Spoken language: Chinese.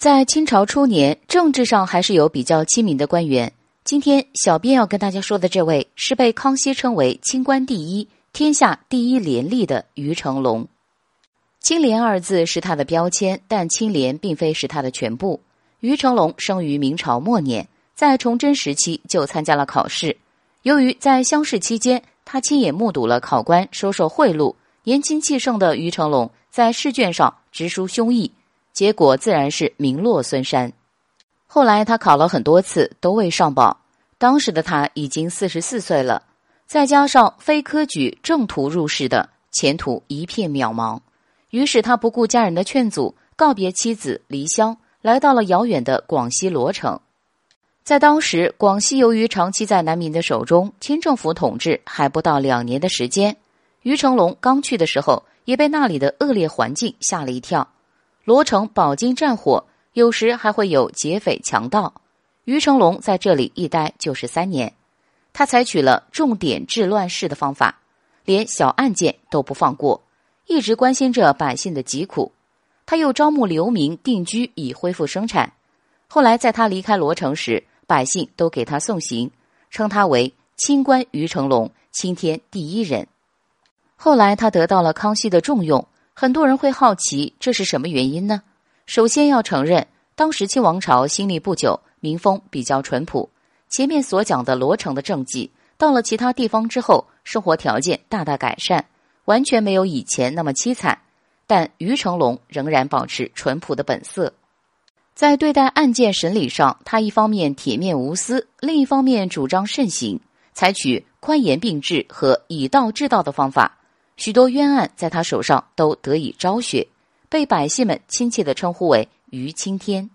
在清朝初年，政治上还是有比较亲民的官员。今天，小编要跟大家说的这位是被康熙称为“清官第一、天下第一廉吏”的于成龙。清廉二字是他的标签，但清廉并非是他的全部。于成龙生于明朝末年，在崇祯时期就参加了考试。由于在乡试期间，他亲眼目睹了考官收受贿赂，年轻气盛的于成龙在试卷上直抒胸臆。结果自然是名落孙山。后来他考了很多次都未上榜，当时的他已经四十四岁了，再加上非科举正途入仕的，前途一片渺茫。于是他不顾家人的劝阻，告别妻子，离乡，来到了遥远的广西罗城。在当时，广西由于长期在南明的手中，清政府统治还不到两年的时间。于成龙刚去的时候，也被那里的恶劣环境吓了一跳。罗城饱经战火，有时还会有劫匪强盗。于成龙在这里一待就是三年，他采取了重点治乱世的方法，连小案件都不放过，一直关心着百姓的疾苦。他又招募流民定居，以恢复生产。后来在他离开罗城时，百姓都给他送行，称他为清官于成龙，青天第一人。后来他得到了康熙的重用。很多人会好奇这是什么原因呢？首先要承认，当时清王朝兴立不久，民风比较淳朴。前面所讲的罗城的政绩，到了其他地方之后，生活条件大大改善，完全没有以前那么凄惨。但于成龙仍然保持淳朴的本色，在对待案件审理上，他一方面铁面无私，另一方面主张慎行，采取宽严并治和以道治道的方法。许多冤案在他手上都得以昭雪，被百姓们亲切的称呼为“于青天”。